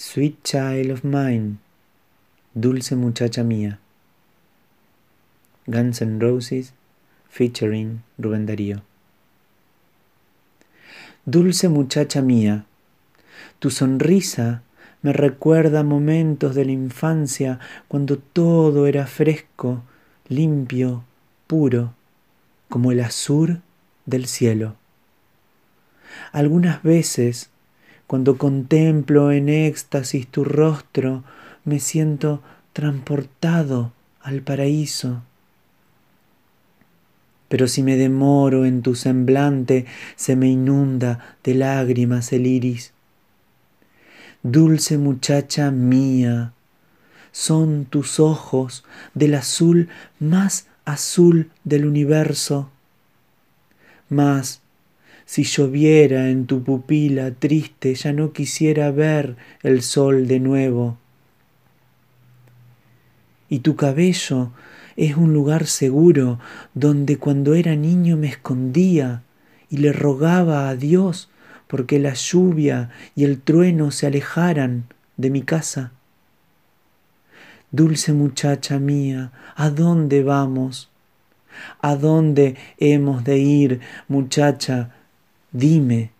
Sweet Child of Mine, Dulce Muchacha Mía. Guns N' Roses featuring Rubén Darío. Dulce muchacha mía, tu sonrisa me recuerda momentos de la infancia cuando todo era fresco, limpio, puro, como el azur del cielo. Algunas veces cuando contemplo en éxtasis tu rostro, me siento transportado al paraíso. Pero si me demoro en tu semblante, se me inunda de lágrimas el iris. Dulce muchacha mía, son tus ojos del azul más azul del universo. Mas si lloviera en tu pupila triste, ya no quisiera ver el sol de nuevo. Y tu cabello es un lugar seguro donde cuando era niño me escondía y le rogaba a Dios porque la lluvia y el trueno se alejaran de mi casa. Dulce muchacha mía, ¿a dónde vamos? ¿A dónde hemos de ir, muchacha, Dime,